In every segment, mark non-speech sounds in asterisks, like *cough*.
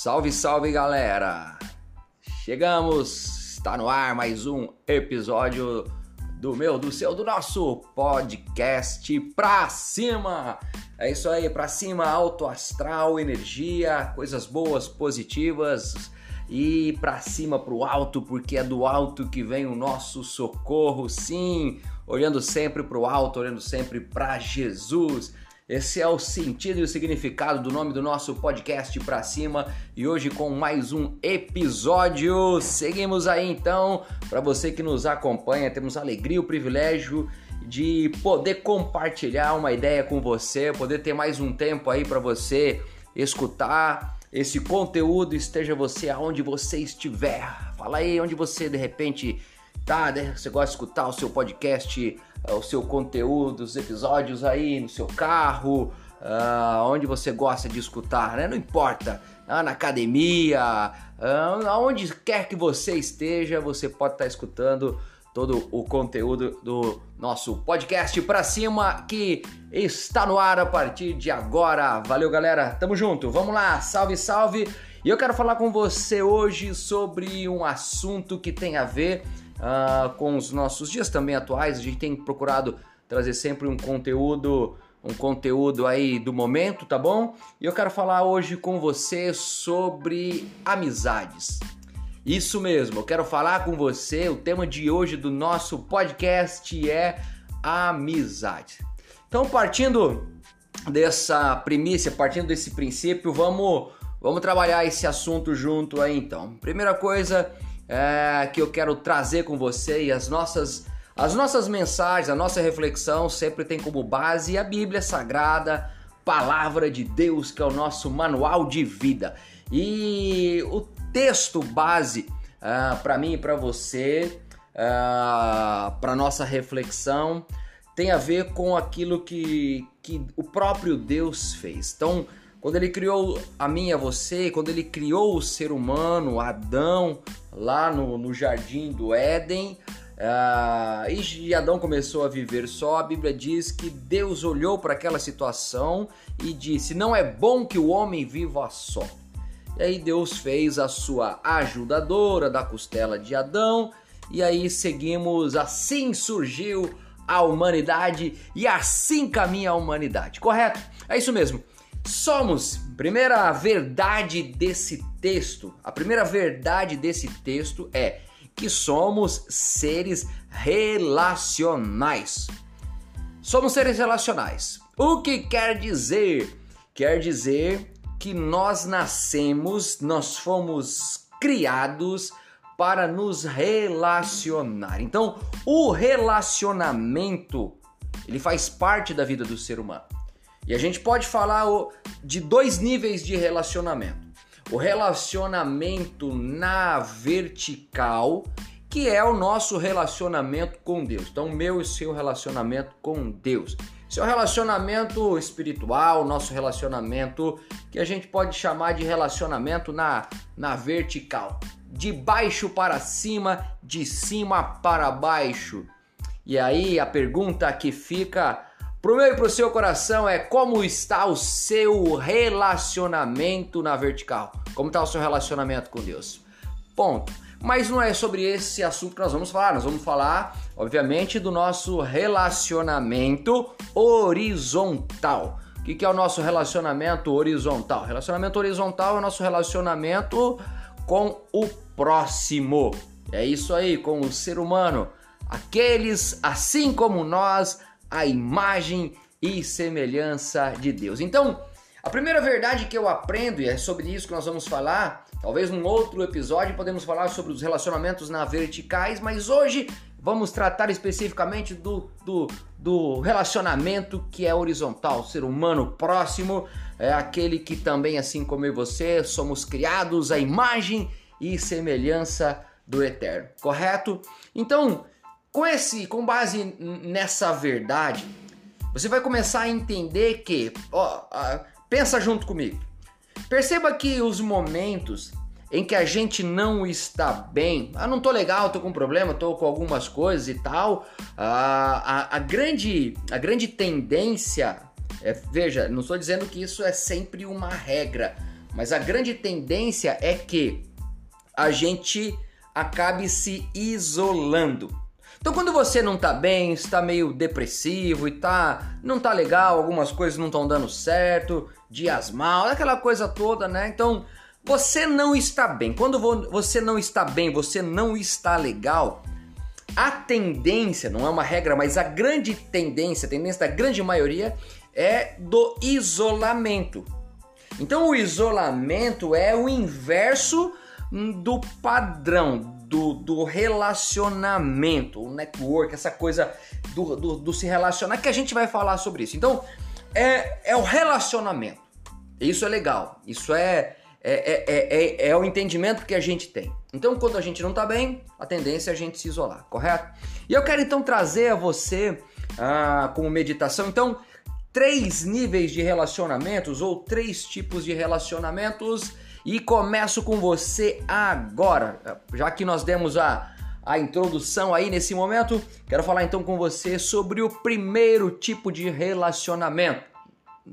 Salve, salve galera! Chegamos, está no ar mais um episódio do meu, do seu, do nosso podcast Pra Cima! É isso aí, pra cima, alto astral, energia, coisas boas, positivas e pra cima, pro alto, porque é do alto que vem o nosso socorro, sim, olhando sempre pro alto, olhando sempre pra Jesus. Esse é o sentido e o significado do nome do nosso podcast pra cima e hoje com mais um episódio. Seguimos aí então, para você que nos acompanha, temos a alegria e o privilégio de poder compartilhar uma ideia com você, poder ter mais um tempo aí para você escutar esse conteúdo, esteja você aonde você estiver. Fala aí onde você de repente tá, né? você gosta de escutar o seu podcast o seu conteúdo, os episódios aí no seu carro, uh, onde você gosta de escutar, né? Não importa, uh, na academia, uh, aonde quer que você esteja, você pode estar tá escutando todo o conteúdo do nosso podcast para cima que está no ar a partir de agora. Valeu, galera. Tamo junto. Vamos lá. Salve, salve. E eu quero falar com você hoje sobre um assunto que tem a ver uh, com os nossos dias também atuais. A gente tem procurado trazer sempre um conteúdo, um conteúdo aí do momento, tá bom? E eu quero falar hoje com você sobre amizades. Isso mesmo, eu quero falar com você. O tema de hoje do nosso podcast é amizade. Então, partindo dessa primícia, partindo desse princípio, vamos vamos trabalhar esse assunto junto aí então. Primeira coisa, é, que eu quero trazer com você e as nossas as nossas mensagens, a nossa reflexão sempre tem como base a Bíblia Sagrada, palavra de Deus, que é o nosso manual de vida. E o texto base uh, para mim e para você, uh, para nossa reflexão, tem a ver com aquilo que, que o próprio Deus fez. Então, quando ele criou a mim e a você, quando ele criou o ser humano, Adão, lá no, no jardim do Éden, uh, e Adão começou a viver só, a Bíblia diz que Deus olhou para aquela situação e disse: Não é bom que o homem viva só. E aí Deus fez a sua ajudadora da costela de Adão, e aí seguimos, assim surgiu a humanidade e assim caminha a humanidade, correto? É isso mesmo. Somos, primeira verdade desse texto, a primeira verdade desse texto é que somos seres relacionais. Somos seres relacionais. O que quer dizer? Quer dizer que nós nascemos, nós fomos criados para nos relacionar. Então, o relacionamento, ele faz parte da vida do ser humano. E a gente pode falar de dois níveis de relacionamento. O relacionamento na vertical, que é o nosso relacionamento com Deus. Então, meu e seu relacionamento com Deus. Seu relacionamento espiritual, nosso relacionamento que a gente pode chamar de relacionamento na, na vertical. De baixo para cima, de cima para baixo. E aí a pergunta que fica Pro meu e pro seu coração é como está o seu relacionamento na vertical? Como está o seu relacionamento com Deus? Ponto. Mas não é sobre esse assunto que nós vamos falar. Nós vamos falar, obviamente, do nosso relacionamento horizontal. O que é o nosso relacionamento horizontal? Relacionamento horizontal é o nosso relacionamento com o próximo. É isso aí, com o ser humano. Aqueles, assim como nós, a imagem e semelhança de Deus. Então, a primeira verdade que eu aprendo, e é sobre isso que nós vamos falar, talvez num outro episódio podemos falar sobre os relacionamentos na verticais, mas hoje vamos tratar especificamente do, do, do relacionamento que é horizontal, ser humano próximo, é aquele que também, assim como eu e você, somos criados à imagem e semelhança do Eterno, correto? Então, com esse, com base nessa verdade, você vai começar a entender que, ó, pensa junto comigo. Perceba que os momentos em que a gente não está bem, ah, não tô legal, tô com problema, tô com algumas coisas e tal, a, a, a grande, a grande tendência, é, veja, não estou dizendo que isso é sempre uma regra, mas a grande tendência é que a gente acabe se isolando. Então quando você não tá bem, está meio depressivo e tá não tá legal, algumas coisas não estão dando certo, dias mal, aquela coisa toda, né? Então você não está bem. Quando você não está bem, você não está legal, a tendência, não é uma regra, mas a grande tendência, a tendência da grande maioria é do isolamento. Então o isolamento é o inverso do padrão, do, do relacionamento, o network, essa coisa do, do, do, se relacionar, que a gente vai falar sobre isso. Então, é, é o relacionamento. Isso é legal. Isso é, é, é, é, é o entendimento que a gente tem. Então, quando a gente não tá bem, a tendência é a gente se isolar, correto? E eu quero então trazer a você, ah, como meditação, então, três níveis de relacionamentos ou três tipos de relacionamentos e começo com você agora. Já que nós demos a, a introdução aí nesse momento, quero falar então com você sobre o primeiro tipo de relacionamento.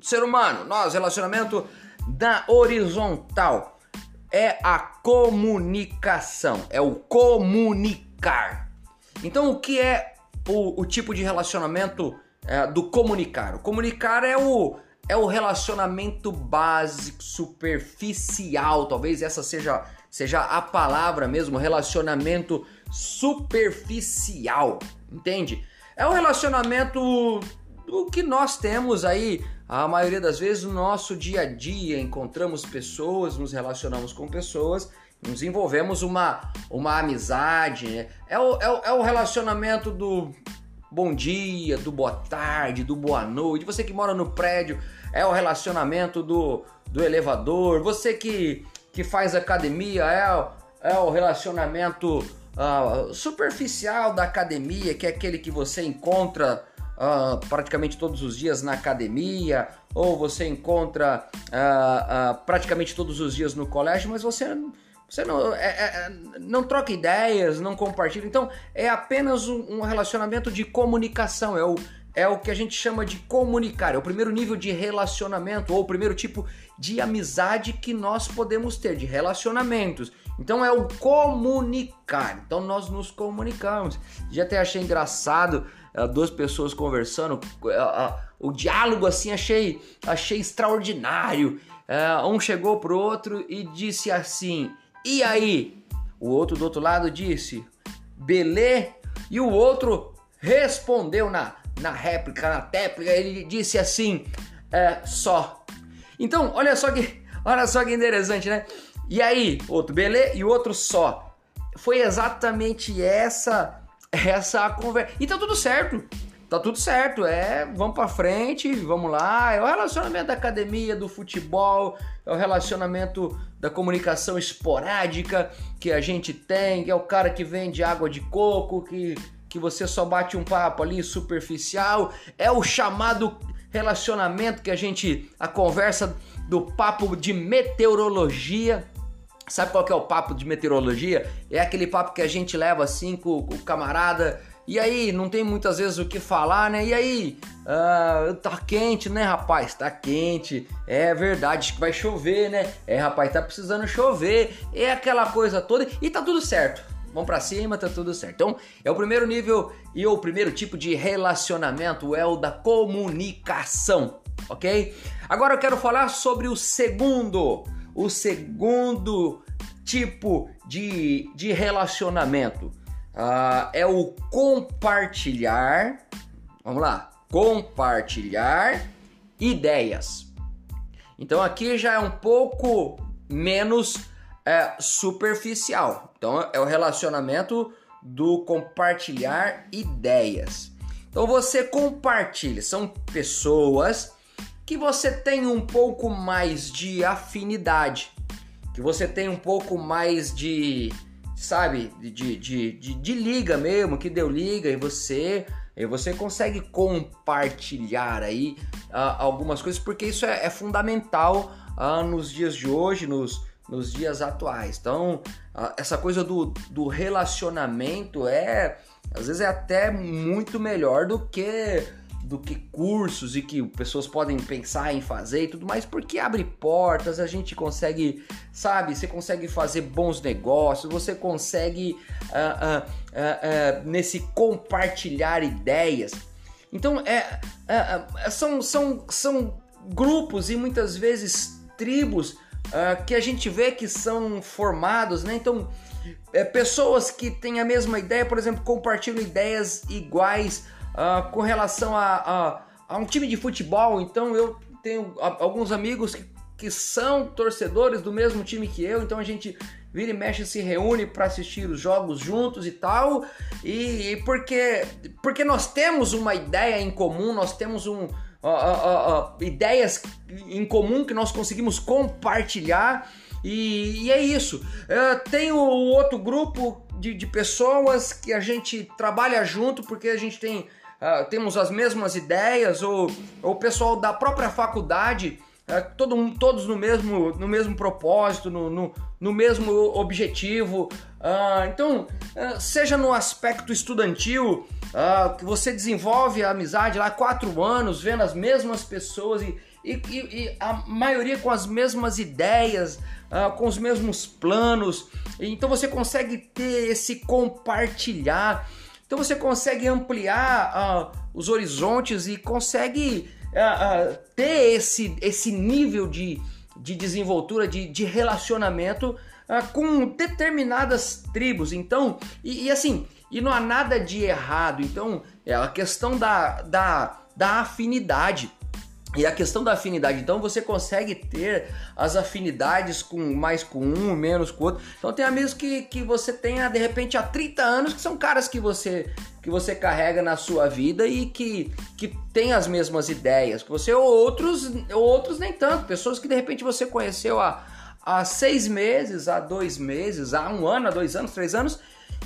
Ser humano, nós, relacionamento da horizontal é a comunicação, é o comunicar. Então, o que é o, o tipo de relacionamento é, do comunicar? O comunicar é o é o relacionamento básico, superficial, talvez essa seja, seja a palavra mesmo, relacionamento superficial, entende? É o relacionamento do que nós temos aí, a maioria das vezes no nosso dia a dia, encontramos pessoas, nos relacionamos com pessoas, nos envolvemos uma, uma amizade, né? é, o, é, o, é o relacionamento do bom dia, do boa tarde, do boa noite. Você que mora no prédio, é o relacionamento do, do elevador. Você que, que faz academia, é, é o relacionamento uh, superficial da academia, que é aquele que você encontra uh, praticamente todos os dias na academia, ou você encontra uh, praticamente todos os dias no colégio, mas você você não, é, é, não troca ideias, não compartilha. Então, é apenas um, um, relacionamento de comunicação. É o, é o que a gente chama de comunicar. É o primeiro nível de relacionamento, ou o primeiro tipo de amizade que nós podemos ter, de relacionamentos. Então, é o comunicar. Então, nós nos comunicamos. Já até achei engraçado uh, duas pessoas conversando. Uh, uh, o diálogo, assim, achei, achei extraordinário. um chegou pro outro e disse assim e aí? O outro do outro lado disse, belê, e o outro respondeu na, na réplica, na téplica, ele disse assim, é, só. Então, olha só que, *laughs* olha só que interessante, né? E aí, outro belê e outro só. Foi exatamente essa *laughs* essa conversa. E tá tudo certo tá tudo certo, é, vamos para frente, vamos lá. É o relacionamento da academia, do futebol, é o relacionamento da comunicação esporádica que a gente tem, que é o cara que vende água de coco, que, que você só bate um papo ali superficial, é o chamado relacionamento que a gente, a conversa do papo de meteorologia. Sabe qual que é o papo de meteorologia? É aquele papo que a gente leva assim com, com o camarada e aí, não tem muitas vezes o que falar, né? E aí, uh, tá quente, né, rapaz? Tá quente. É verdade que vai chover, né? É, rapaz, tá precisando chover. É aquela coisa toda. E tá tudo certo. Vamos pra cima, tá tudo certo. Então, é o primeiro nível e o primeiro tipo de relacionamento é o da comunicação, ok? Agora eu quero falar sobre o segundo. O segundo tipo de, de relacionamento uh, é o compartilhar. Vamos lá, compartilhar ideias. Então aqui já é um pouco menos é, superficial. Então é o relacionamento do compartilhar ideias. Então você compartilha, são pessoas que você tem um pouco mais de afinidade, que você tem um pouco mais de sabe, de, de, de, de, liga mesmo, que deu liga e você e você consegue compartilhar aí uh, algumas coisas, porque isso é, é fundamental uh, nos dias de hoje, nos, nos dias atuais. Então, essa coisa do, do relacionamento é, às vezes, é até muito melhor do que do que cursos e que pessoas podem pensar em fazer e tudo mais, porque abre portas, a gente consegue, sabe, você consegue fazer bons negócios, você consegue uh, uh, uh, nesse compartilhar ideias. Então, é, é, são, são, são grupos e muitas vezes tribos que a gente vê que são formados, né? Então, é, pessoas que têm a mesma ideia, por exemplo, compartilham ideias iguais uh, com relação a, a, a, um time de futebol. Então eu tenho alguns amigos que, que são torcedores do mesmo time que eu, então a gente vira e mexe se reúne para assistir os jogos juntos e tal. E, e, porque, porque nós temos uma ideia em comum, nós temos um, uh, uh, uh, ideias em comum que nós conseguimos compartilhar. E, e é isso. Tem o outro grupo de, de, pessoas que a gente trabalha junto porque a gente tem uh, temos as mesmas ideias, ou o pessoal da própria faculdade, uh, todo, todos no mesmo, no mesmo propósito, no, no, no mesmo objetivo. Uh, então, seja no aspecto estudantil, que você desenvolve a amizade lá quatro anos, vendo as mesmas pessoas e, e, e a maioria com as mesmas ideias, com os mesmos planos. Então você consegue ter esse compartilhar. Então você consegue ampliar os horizontes e consegue uh, uh, ter esse, esse nível de, de desenvoltura, de, de relacionamento com determinadas tribos. Então, e, e, assim, e não há nada de errado. Então, é a questão da, da, da afinidade. E a questão da afinidade, então você consegue ter as afinidades com mais com um, menos com outro. Então tem amigos que, que você tenha de repente há 30 anos que são caras que você que você carrega na sua vida e que, que tem as mesmas ideias que você, ou outros, ou outros nem tanto, pessoas que de repente você conheceu há, há seis meses, há dois meses, há um ano, há dois anos, três anos,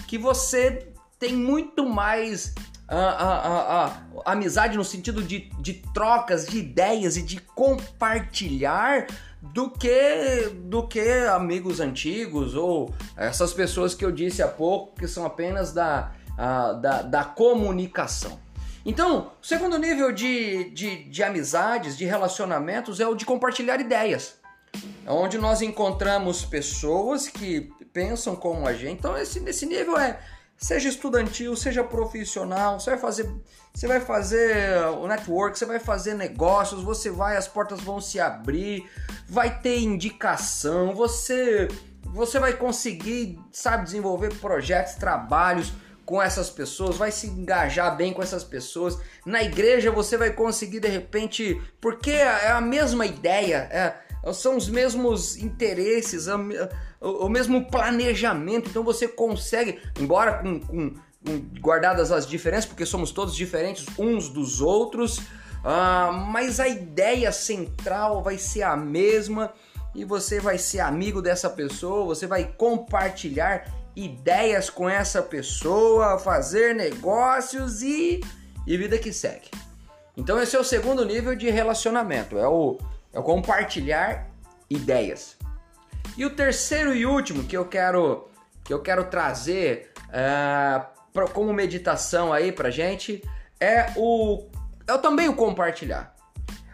que você tem muito mais a, a, a, amizade no sentido de, de trocas de ideias e de compartilhar do que do que amigos antigos ou essas pessoas que eu disse há pouco que são apenas da, a, da, da comunicação. Então, o segundo nível de, de, de amizades, de relacionamentos é o de compartilhar ideias. É onde nós encontramos pessoas que pensam como a gente. Então, esse, esse nível é seja estudantil, seja profissional, você vai fazer, você vai fazer o network, você vai fazer negócios, você vai, as portas vão se abrir, vai ter indicação, você você vai conseguir, sabe, desenvolver projetos, trabalhos com essas pessoas, vai se engajar bem com essas pessoas. Na igreja você vai conseguir de repente, porque é a mesma ideia, é, são os mesmos interesses, o, mesmo planejamento. Então você consegue, embora com, com, guardadas as diferenças, porque somos todos diferentes uns dos outros, uh, mas a ideia central vai ser a mesma e você vai ser amigo dessa pessoa, você vai compartilhar ideias com essa pessoa, fazer negócios e, e vida que segue. Então esse é o segundo nível de relacionamento, é o, é o compartilhar ideias. E o terceiro e último que eu quero que eu quero trazer uh, pra, como meditação aí pra gente é o é também o compartilhar.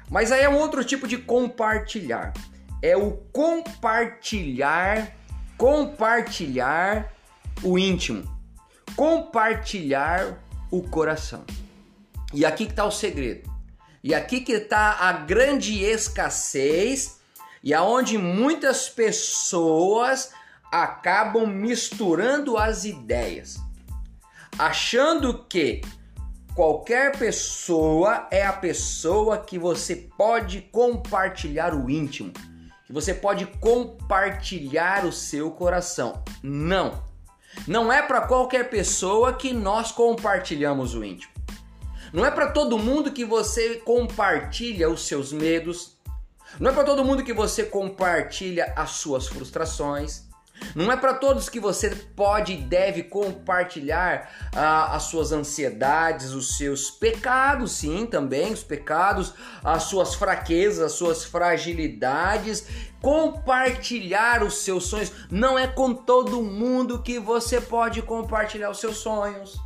Mas aí é um outro tipo de compartilhar. É o compartilhar, compartilhar o íntimo, compartilhar o coração. E aqui que está o segredo. E aqui que está a grande escassez e aonde muitas pessoas acabam misturando as ideias, achando que qualquer pessoa é a pessoa que você pode compartilhar o íntimo, que você pode compartilhar o seu coração. Não. Não é para qualquer pessoa que nós compartilhamos o íntimo. Não é para todo mundo que você compartilha os seus medos, não é para todo mundo que você compartilha as suas frustrações. Não é para todos que você pode e deve compartilhar ah, as suas ansiedades, os seus pecados, sim, também os pecados, as suas fraquezas, as suas fragilidades. Compartilhar os seus sonhos. Não é com todo mundo que você pode compartilhar os seus sonhos.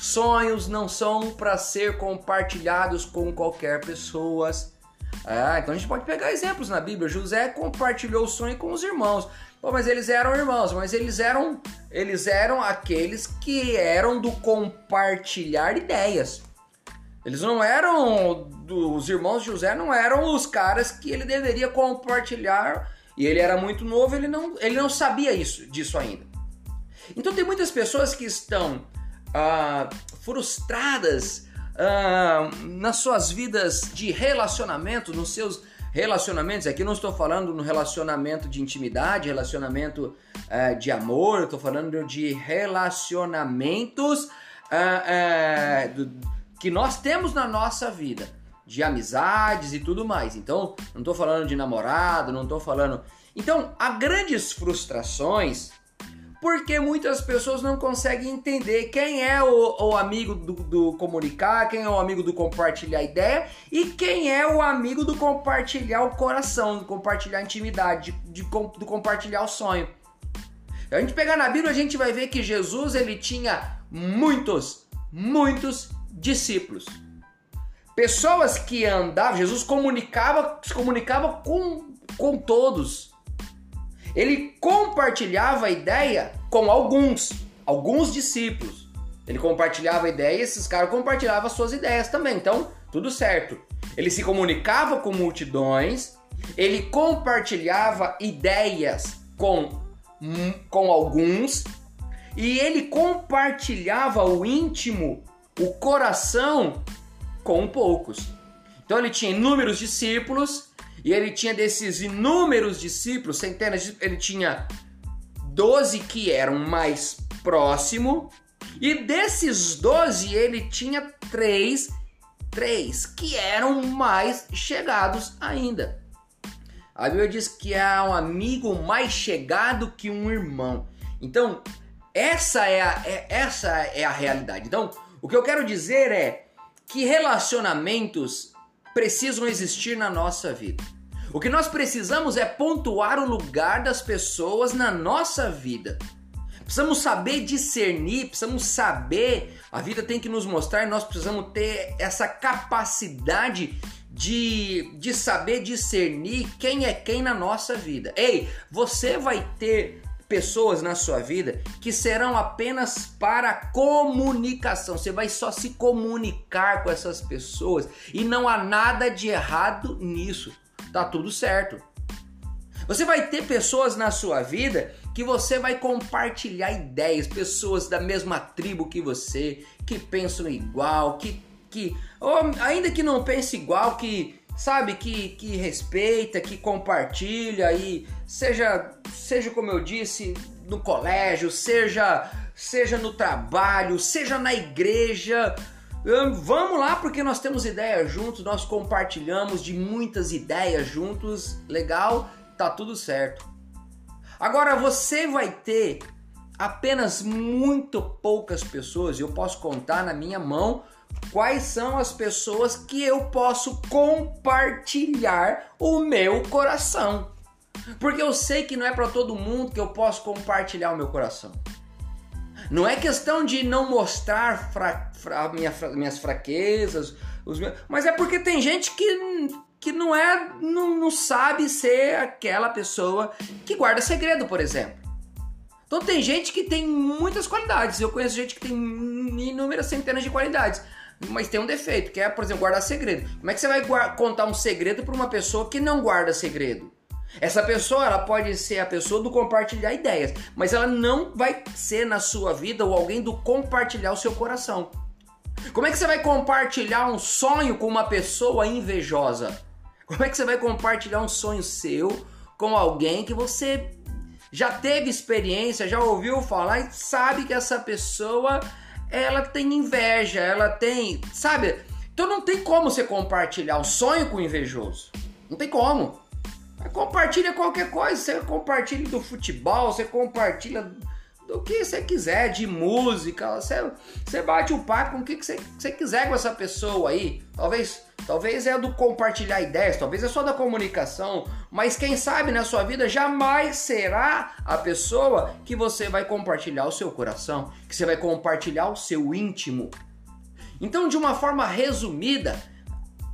Sonhos não são para ser compartilhados com qualquer pessoa. Ah, então a gente pode pegar exemplos na Bíblia. José compartilhou o sonho com os irmãos. Pô, mas eles eram irmãos, mas eles eram eles eram aqueles que eram do compartilhar ideias. Eles não eram os irmãos de José não eram os caras que ele deveria compartilhar e ele era muito novo, ele não ele não sabia isso disso ainda. Então tem muitas pessoas que estão ah, frustradas ah, nas suas vidas de relacionamento, nos seus relacionamentos. Aqui não estou falando no relacionamento de intimidade, relacionamento ah, de amor, estou falando de relacionamentos ah, do, que nós temos na nossa vida, de amizades e tudo mais. Então, não estou falando de namorado, não estou falando. Então, há grandes frustrações porque muitas pessoas não conseguem entender quem é o, o amigo do, do, comunicar, quem é o amigo do compartilhar ideia e quem é o amigo do compartilhar o coração, do compartilhar a intimidade, de, de, do compartilhar o sonho. A gente pegar na Bíblia, a gente vai ver que Jesus ele tinha muitos, muitos discípulos. Pessoas que andavam, Jesus comunicava, se comunicava com, com todos. Ele compartilhava a ideia com alguns, alguns discípulos. Ele compartilhava a ideia e esses caras compartilhavam suas ideias também. Então, tudo certo. Ele se comunicava com multidões, ele compartilhava ideias com, com alguns e ele compartilhava o íntimo, o coração com poucos. Então ele tinha inúmeros discípulos e ele tinha desses inúmeros discípulos, centenas de, ele tinha 12 que eram mais próximo e desses 12 ele tinha três, três que eram mais chegados ainda. A Bíblia diz que há um amigo mais chegado que um irmão. Então, essa é a, é, essa é a realidade. Então, o que eu quero dizer é que relacionamentos precisam existir na nossa vida. O que nós precisamos é pontuar o lugar das pessoas na nossa vida. Precisamos saber discernir, precisamos saber, a vida tem que nos mostrar, nós precisamos ter essa capacidade de, de saber discernir quem é quem na nossa vida. Ei, você vai ter pessoas na sua vida que serão apenas para comunicação. Você vai só se comunicar com essas pessoas e não há nada de errado nisso. Tá tudo certo. Você vai ter pessoas na sua vida que você vai compartilhar ideias, pessoas da mesma tribo que você, que pensam igual, que que ou ainda que não pense igual, que sabe que, que respeita, que compartilha e seja seja como eu disse no colégio, seja seja no trabalho, seja na igreja, hum, Vamos lá, porque nós temos ideias juntos, nós compartilhamos de muitas ideias juntos, legal, tá tudo certo. Agora você vai ter apenas muito poucas pessoas, eu posso contar na minha mão quais são as pessoas que eu posso compartilhar o meu coração. Porque eu sei que não é para todo mundo que eu posso compartilhar o meu coração. Não é questão de não mostrar fra, fra, minha, minhas fraquezas, meus, mas é porque tem gente que, que não é, não, não sabe ser aquela pessoa que guarda segredo, por exemplo. Então tem gente que tem muitas qualidades. Eu conheço gente que tem inúmeras centenas de qualidades mas tem um defeito, que é, por exemplo, guardar segredo. Como é que você vai contar um segredo para uma pessoa que não guarda segredo? Essa pessoa, ela pode ser a pessoa do compartilhar ideias, mas ela não vai ser na sua vida ou alguém do compartilhar o seu coração. Como é que você vai compartilhar um sonho com uma pessoa invejosa? Como é que você vai compartilhar um sonho seu com alguém que você já teve experiência, já ouviu falar e sabe que essa pessoa ela tem inveja, ela tem, sabe? Então não tem como você compartilhar um sonho com o invejoso. Não tem como. Compartilha qualquer coisa, você compartilha do futebol, você compartilha do que você quiser, de música, você, você bate o papo com o que você, você quiser com essa pessoa aí. Talvez talvez é do compartilhar ideias, talvez é só da comunicação, mas quem sabe na sua vida jamais será a pessoa que você vai compartilhar o seu coração, que você vai compartilhar o seu íntimo. Então, de uma forma resumida,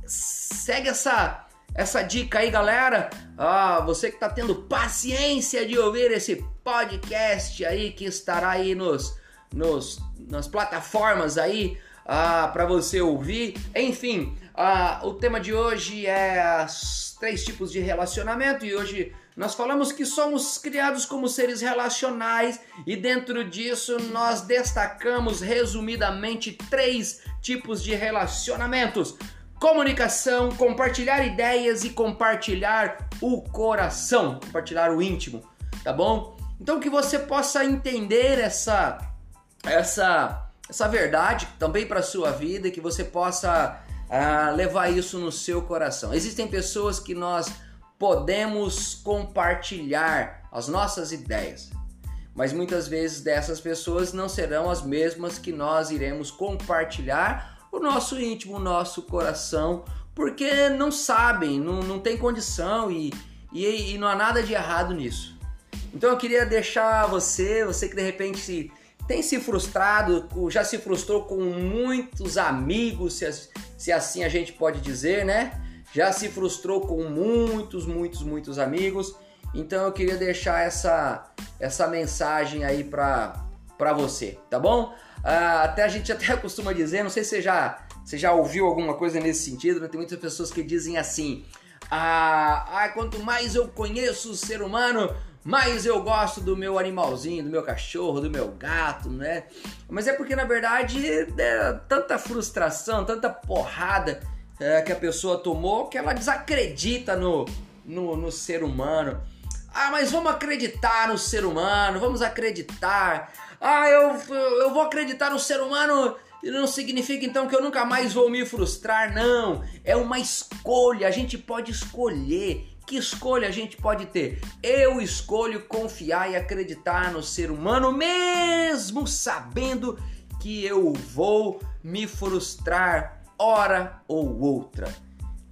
segue essa essa dica aí, galera. Ah, você que está tendo paciência de ouvir esse podcast aí que estará aí nos, nos nas plataformas aí ah, para você ouvir. Enfim, ah, o tema de hoje é os três tipos de relacionamento e hoje nós falamos que somos criados como seres relacionais e dentro disso nós destacamos resumidamente três tipos de relacionamentos comunicação, compartilhar ideias e compartilhar o coração, compartilhar o íntimo, tá bom? Então que você possa entender essa essa essa verdade também para sua vida, que você possa uh, levar isso no seu coração. Existem pessoas que nós podemos compartilhar as nossas ideias, mas muitas vezes dessas pessoas não serão as mesmas que nós iremos compartilhar o nosso íntimo, o nosso coração, porque não sabem, não, não tem condição e, e, e não há nada de errado nisso. Então eu queria deixar você, você que de repente se, tem se frustrado, já se frustrou com muitos amigos, se, se assim a gente pode dizer, né? Já se frustrou com muitos, muitos, muitos amigos. Então eu queria deixar essa, essa mensagem aí para você, tá bom? Ah, até a gente *laughs* até costuma dizer, não sei se você já, você já ouviu alguma coisa nesse sentido, né? tem muitas pessoas que dizem assim: ah, ah, quanto mais eu conheço o ser humano, mais eu gosto do meu animalzinho, do meu cachorro, do meu gato, né? Mas é porque na verdade é tanta frustração, tanta porrada é, que a pessoa tomou que ela desacredita no, no, no ser humano. Ah, mas vamos acreditar no ser humano, vamos acreditar. Ah, eu, eu vou acreditar no ser humano não significa então que eu nunca mais vou me frustrar, não. É uma escolha, a gente pode escolher. Que escolha a gente pode ter? Eu escolho confiar e acreditar no ser humano, mesmo sabendo que eu vou me frustrar hora ou outra.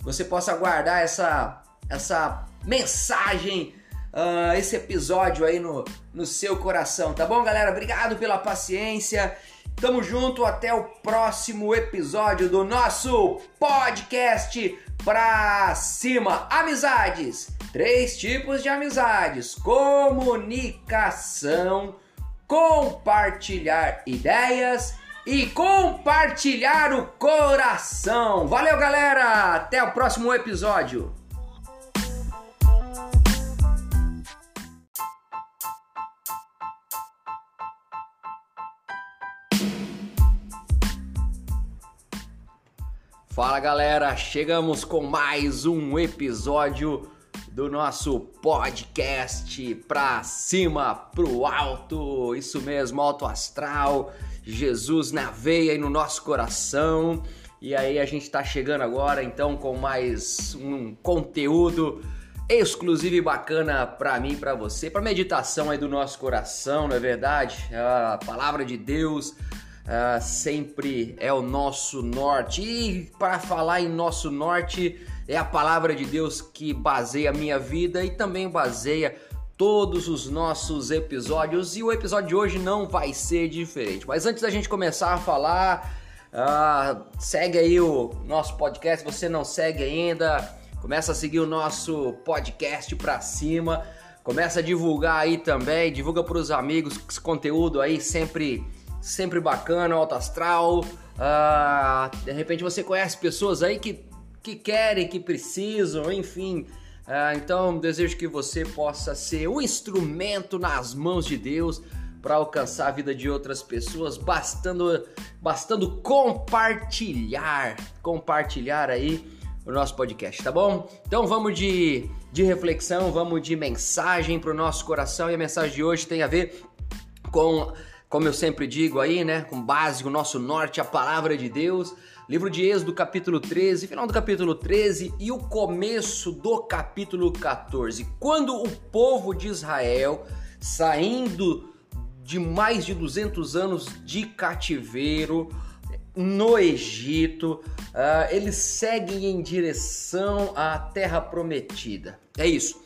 Você possa guardar essa, essa mensagem uh, esse episódio aí no, no seu coração, tá bom, galera? Obrigado pela paciência. Tamo junto, até o próximo episódio do nosso podcast pra cima. Amizades. Três tipos de amizades: comunicação, compartilhar ideias e compartilhar o coração. Valeu, galera! Até o próximo episódio. Fala galera, chegamos com mais um episódio do nosso podcast pra cima, pro alto, isso mesmo, alto astral, Jesus na veia e no nosso coração. E aí a gente tá chegando agora então com mais um conteúdo exclusivo e bacana para mim, para você, para meditação aí do nosso coração, não é verdade? A palavra de Deus uh, sempre é o nosso norte. E para falar em nosso norte, é a palavra de Deus que baseia a minha vida e também baseia todos os nossos episódios. E o episódio de hoje não vai ser diferente. Mas antes da gente começar a falar, uh, segue aí o nosso podcast. Se você não segue ainda, começa a seguir o nosso podcast para cima. Começa a divulgar aí também, divulga para os amigos esse conteúdo aí sempre sempre bacana, alto astral. Uh, de repente você conhece pessoas aí que, que querem, que precisam, enfim. Uh, então desejo que você possa ser um instrumento nas mãos de Deus para alcançar a vida de outras pessoas, bastando, bastando compartilhar, compartilhar aí o nosso podcast, tá bom? Então vamos de, de reflexão, vamos de mensagem para o nosso coração e a mensagem de hoje tem a ver com como eu sempre digo aí, né, com base o nosso norte, a palavra de Deus. Livro de Êxodo, capítulo 13, final do capítulo 13 e o começo do capítulo 14. Quando o povo de Israel, saindo de mais de 200 anos de cativeiro no Egito, uh, eles seguem em direção à terra prometida. É isso.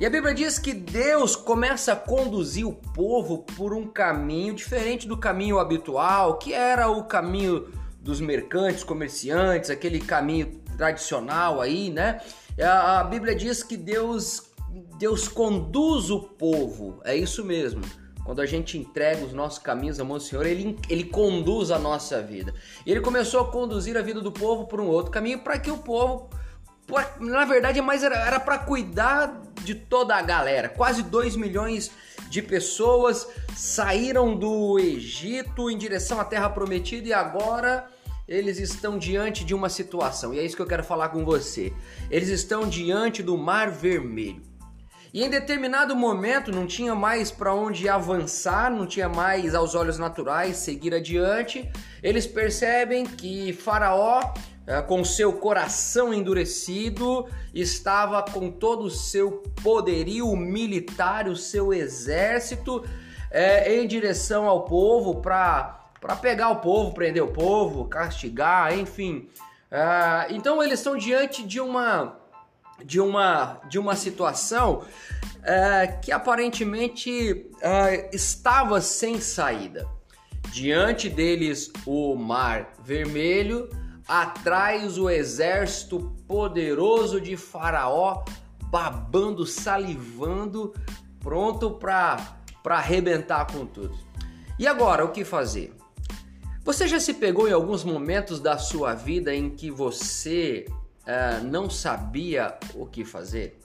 E a Bíblia diz que Deus começa a conduzir o povo por um caminho diferente do caminho habitual, que era o caminho dos mercantes, comerciantes, aquele caminho tradicional aí, né? A Bíblia diz que Deus Deus conduz o povo. É isso mesmo. Quando a gente entrega os nossos caminhos à mão do Senhor, ele, ele conduz a nossa vida. Ele começou a conduzir a vida do povo por um outro caminho para que o povo, na verdade, mais era para cuidar de toda a galera. Quase 2 milhões de pessoas saíram do Egito em direção à Terra Prometida e agora eles estão diante de uma situação. E é isso que eu quero falar com você. Eles estão diante do Mar Vermelho. E em determinado momento não tinha mais para onde avançar, não tinha mais aos olhos naturais seguir adiante. Eles percebem que Faraó, com seu coração endurecido, estava com todo o seu poderio militar, o seu exército, é, em direção ao povo para pegar o povo, prender o povo, castigar, enfim. É, então eles estão diante de uma de uma, de uma situação é, que aparentemente é, estava sem saída. Diante deles o mar vermelho, atrás o exército poderoso de Faraó, babando, salivando, pronto para arrebentar com tudo. E agora, o que fazer? Você já se pegou em alguns momentos da sua vida em que você uh, não sabia o que fazer?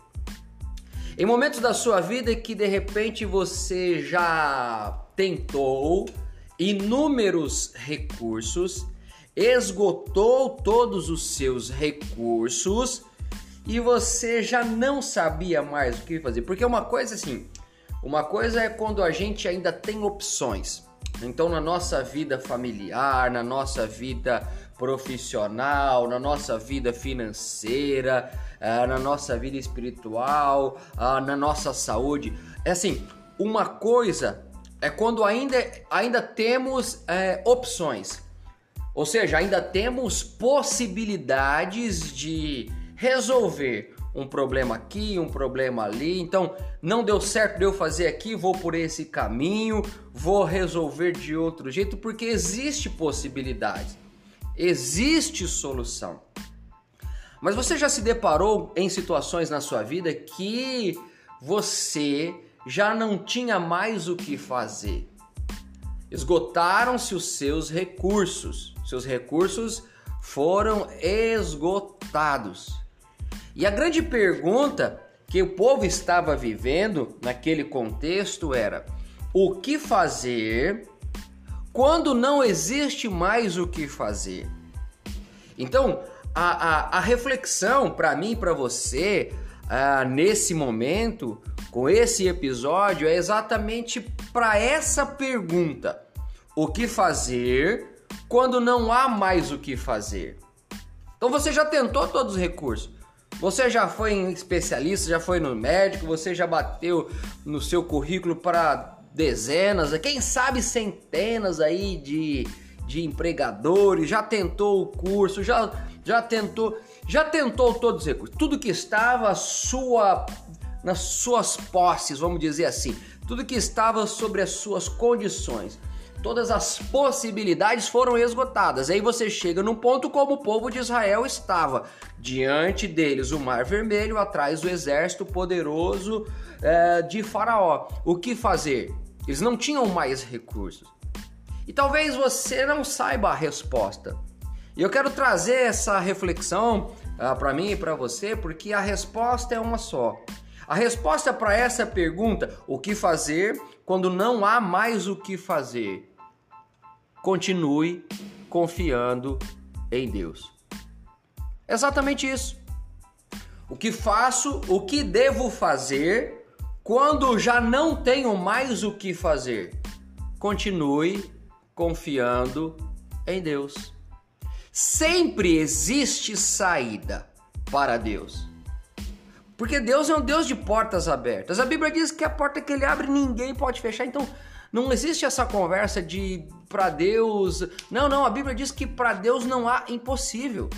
Em momentos da sua vida que de repente você já tentou inúmeros recursos, esgotou todos os seus recursos e você já não sabia mais o que fazer. Porque uma coisa assim, uma coisa é quando a gente ainda tem opções. Então, na nossa vida familiar, na nossa vida profissional, na nossa vida financeira, uh, na nossa vida espiritual, uh, na nossa saúde. É assim, uma coisa é quando ainda, ainda temos é, opções, ou seja, ainda temos possibilidades de resolver um problema aqui, um problema ali. Então, não deu certo de eu fazer aqui, vou por esse caminho, vou resolver de outro jeito, porque existe possibilidade. Existe solução. Mas você já se deparou em situações na sua vida que você já não tinha mais o que fazer? Esgotaram-se os seus recursos. Seus recursos foram esgotados. E a grande pergunta que o povo estava vivendo naquele contexto era: o que fazer quando não existe mais o que fazer. Então, a, a, a reflexão para mim e para você uh, nesse momento, com esse episódio, é exatamente para essa pergunta: o que fazer quando não há mais o que fazer? Então você já tentou todos os recursos. Você já foi em especialista, já foi no médico, você já bateu no seu currículo para dezenas, quem sabe centenas aí de, de empregadores, já tentou o curso, já, já tentou, já tentou todos os recursos, tudo que estava sua, nas suas posses, vamos dizer assim, tudo que estava sobre as suas condições. Todas as possibilidades foram esgotadas. Aí você chega num ponto como o povo de Israel estava. Diante deles o Mar Vermelho, atrás o exército poderoso é, de Faraó. O que fazer? Eles não tinham mais recursos. E talvez você não saiba a resposta. E eu quero trazer essa reflexão ah, para mim e para você, porque a resposta é uma só. A resposta para essa pergunta, o que fazer quando não há mais o que fazer? Continue confiando em Deus. Exatamente isso. O que faço, o que devo fazer quando já não tenho mais o que fazer, continue confiando em Deus. Sempre existe saída para Deus. Porque Deus é um Deus de portas abertas. A Bíblia diz que a porta que ele abre ninguém pode fechar. Então, Não existe essa conversa de para Deus. Não, não, a Bíblia diz que para Deus não há impossível.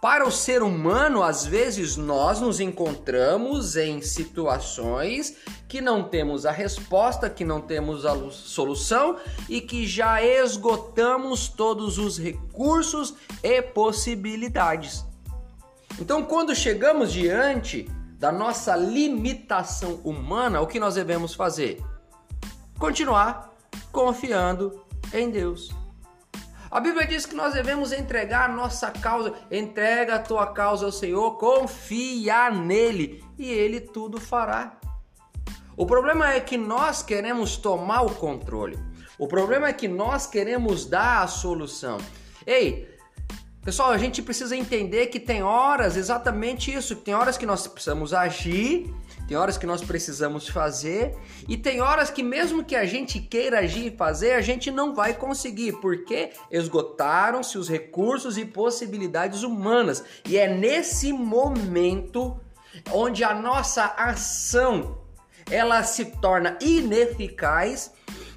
Para o ser humano, às vezes nós nos encontramos em situações que não temos a resposta, que não temos a solução e que já esgotamos todos os recursos e possibilidades. Então, quando chegamos diante da nossa limitação humana, o que nós devemos fazer? Continuar confiando em Deus. A Bíblia diz que nós devemos entregar nossa causa, entrega a tua causa ao Senhor, confia nele e ele tudo fará. O problema é que nós queremos tomar o controle. O problema é que nós queremos dar a solução. Ei, pessoal, a gente precisa entender que tem horas exatamente isso, tem horas que nós precisamos agir tem horas que nós precisamos fazer e tem horas que mesmo que a gente queira agir e fazer, a gente não vai conseguir, porque esgotaram-se os recursos e possibilidades humanas. E é nesse momento onde a nossa ação ela se torna ineficaz,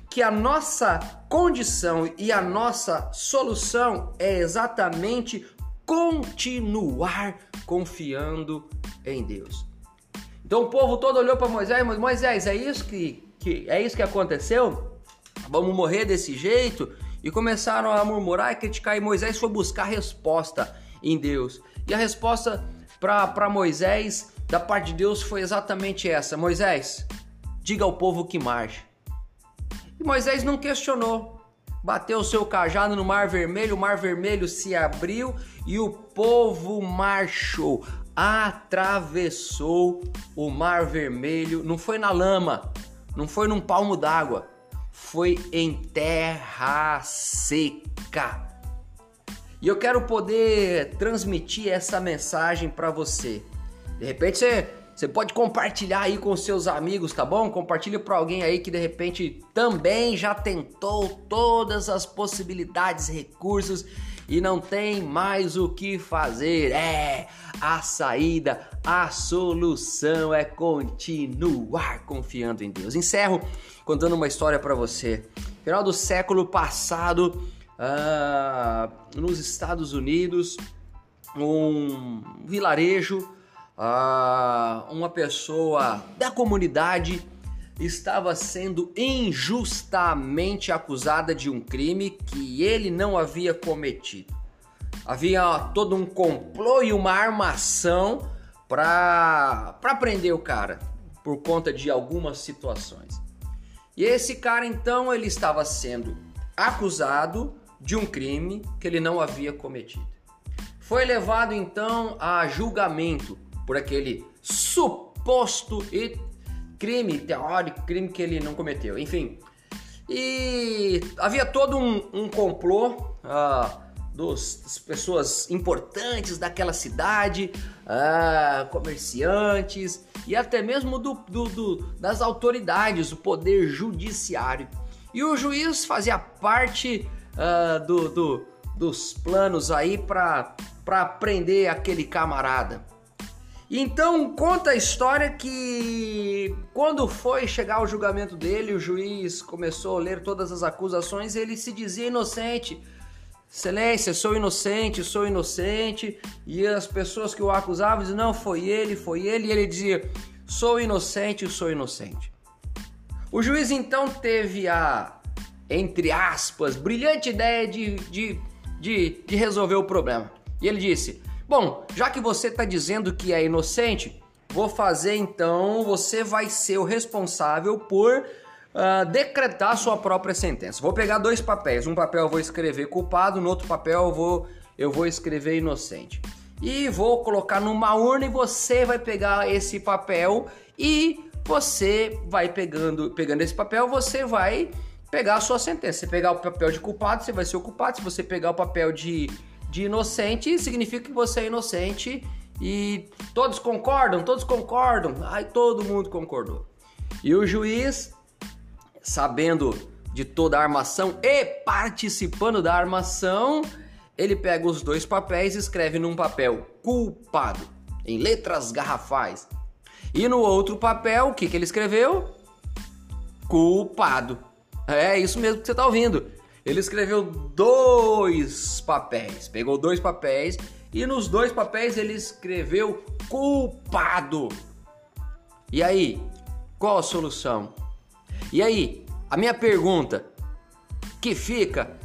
que a nossa condição e a nossa solução é exatamente continuar confiando em Deus. Então o povo todo olhou para Moisés, mas Moisés, é isso que, que é isso que aconteceu? Vamos morrer desse jeito? E começaram a murmurar e criticar, e Moisés foi buscar resposta em Deus. E a resposta para Moisés, da parte de Deus, foi exatamente essa: Moisés, diga ao povo que marche. E Moisés não questionou. Bateu o seu cajado no Mar Vermelho, o Mar Vermelho se abriu e o povo marchou atravessou o Mar Vermelho, não foi na lama, não foi num palmo d'água, foi em terra seca. E eu quero poder transmitir essa mensagem para você. De repente você, você pode compartilhar aí com seus amigos, tá bom? Compartilha para alguém aí que de repente também já tentou todas as possibilidades, recursos e não tem mais o que fazer. É, a saída, a solução é continuar confiando em Deus. Encerro contando uma história para você. Final do século passado, uh, nos Estados Unidos, um vilarejo, uh, uma pessoa da comunidade estava sendo injustamente acusada de um crime que ele não havia cometido. Havia todo um complô e uma armação para prender o cara por conta de algumas situações. E esse cara então ele estava sendo acusado de um crime que ele não havia cometido. Foi levado então a julgamento por aquele suposto e crime teórico, crime que ele não cometeu, enfim. E havia todo um, um complô uh, dos, das pessoas importantes daquela cidade, uh, comerciantes e até mesmo do, do, do, das autoridades, do poder judiciário. E o juiz fazia parte uh, do, dos planos aí para prender aquele camarada. Então conta a história que quando foi chegar o julgamento dele, o juiz começou a ler todas as acusações, ele se dizia inocente. Excelência, sou inocente, sou inocente. E as pessoas que o acusavam diziam, não, foi ele, foi ele. E ele dizia, sou inocente, sou inocente. O juiz então teve a, entre aspas, brilhante ideia de, de, de, de resolver o problema. E ele disse, Bom, já que você está dizendo que é inocente, vou fazer então, você vai ser o responsável por uh, decretar sua própria sentença. Vou pegar dois papéis, um papel eu vou escrever culpado, no outro papel eu vou, eu vou escrever inocente. E vou colocar numa urna e você vai pegar esse papel e você vai pegando, pegando esse papel, você vai pegar a sua sentença. Se pegar o papel de culpado, você vai ser o culpado. Se você pegar o papel de de inocente significa que você é inocente e todos concordam, todos concordam. Ai, todo mundo concordou. E o juiz, sabendo de toda a armação e participando da armação, ele pega os dois papéis e escreve num papel culpado, em letras garrafais. E no outro papel, o que, que ele escreveu? culpado. É isso mesmo que você está ouvindo. Ele escreveu dois papéis, pegou dois papéis e nos dois papéis ele escreveu culpado. E aí, qual a solução? E aí, a minha pergunta que fica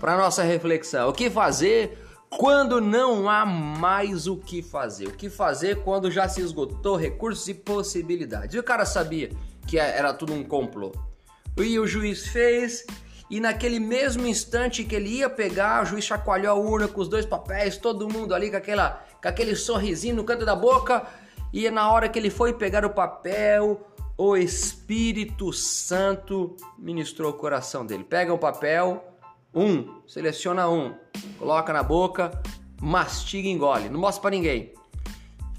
para nossa reflexão: o que fazer quando não há mais o que fazer? O que fazer quando já se esgotou recursos e possibilidades? E o cara sabia que era tudo um complô. E o juiz fez, e naquele mesmo instante que ele ia pegar, o juiz chacoalhou a urna com os dois papéis, todo mundo ali com, aquela, com aquele sorrisinho no canto da boca, e na hora que ele foi pegar o papel, o Espírito Santo ministrou o coração dele. Pega o papel, um, seleciona um, coloca na boca, mastiga e engole. Não mostra para ninguém.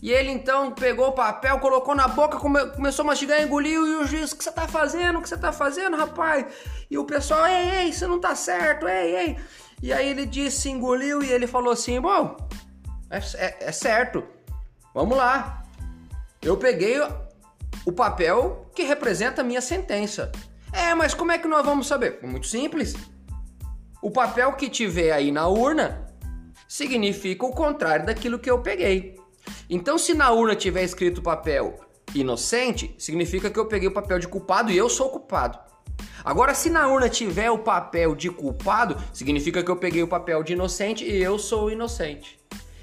E ele então pegou o papel, colocou na boca, come, começou a mastigar, engoliu e o juiz, o que você tá fazendo? O que você tá fazendo, rapaz? E o pessoal, ei, ei, isso não tá certo, ei, ei. E aí ele disse, engoliu e ele falou assim, bom, é, é, é certo, vamos lá. Eu peguei o papel que representa a minha sentença. É, mas como é que nós vamos saber? Muito simples. O papel que tiver aí na urna significa o contrário daquilo que eu peguei. Então, se na urna tiver escrito papel inocente, significa que eu peguei o papel de culpado e eu sou culpado. Agora, se na urna tiver o papel de culpado, significa que eu peguei o papel de inocente e eu sou inocente.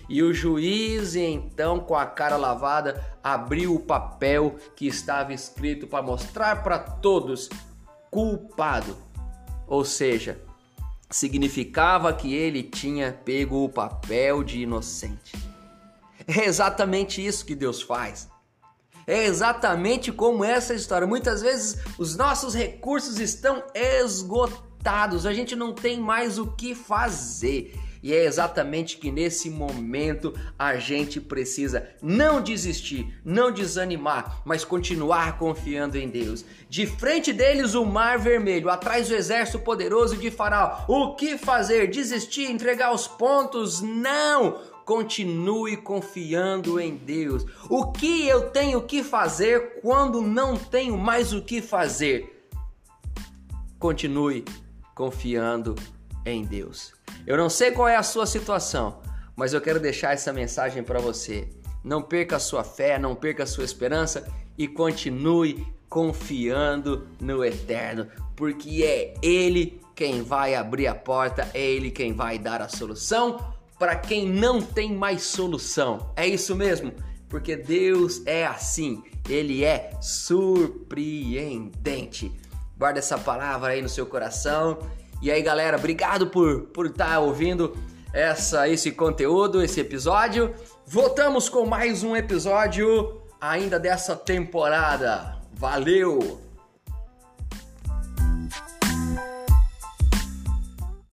E o juiz, então, com a cara lavada, abriu o papel que estava escrito para mostrar para todos culpado. Ou seja, significava que ele tinha pego o papel de inocente. É exatamente isso que Deus faz. É exatamente como essa história. Muitas vezes os nossos recursos estão esgotados, a gente não tem mais o que fazer. E é exatamente que nesse momento a gente precisa não desistir, não desanimar, mas continuar confiando em Deus. De frente deles o mar vermelho, atrás o exército poderoso de Faraó. O que fazer? Desistir, entregar os pontos? Não! Continue confiando em Deus. O que eu tenho que fazer quando não tenho mais o que fazer? Continue confiando em Deus. Eu não sei qual é a sua situação, mas eu quero deixar essa mensagem para você. Não perca a sua fé, não perca a sua esperança e continue confiando no Eterno, porque é Ele quem vai abrir a porta, é Ele quem vai dar a solução para quem não tem mais solução. É isso mesmo, porque Deus é assim, Ele é surpreendente. Guarda essa palavra aí no seu coração e aí, galera, obrigado por por estar tá ouvindo essa esse conteúdo, esse episódio. Voltamos com mais um episódio ainda dessa temporada. Valeu!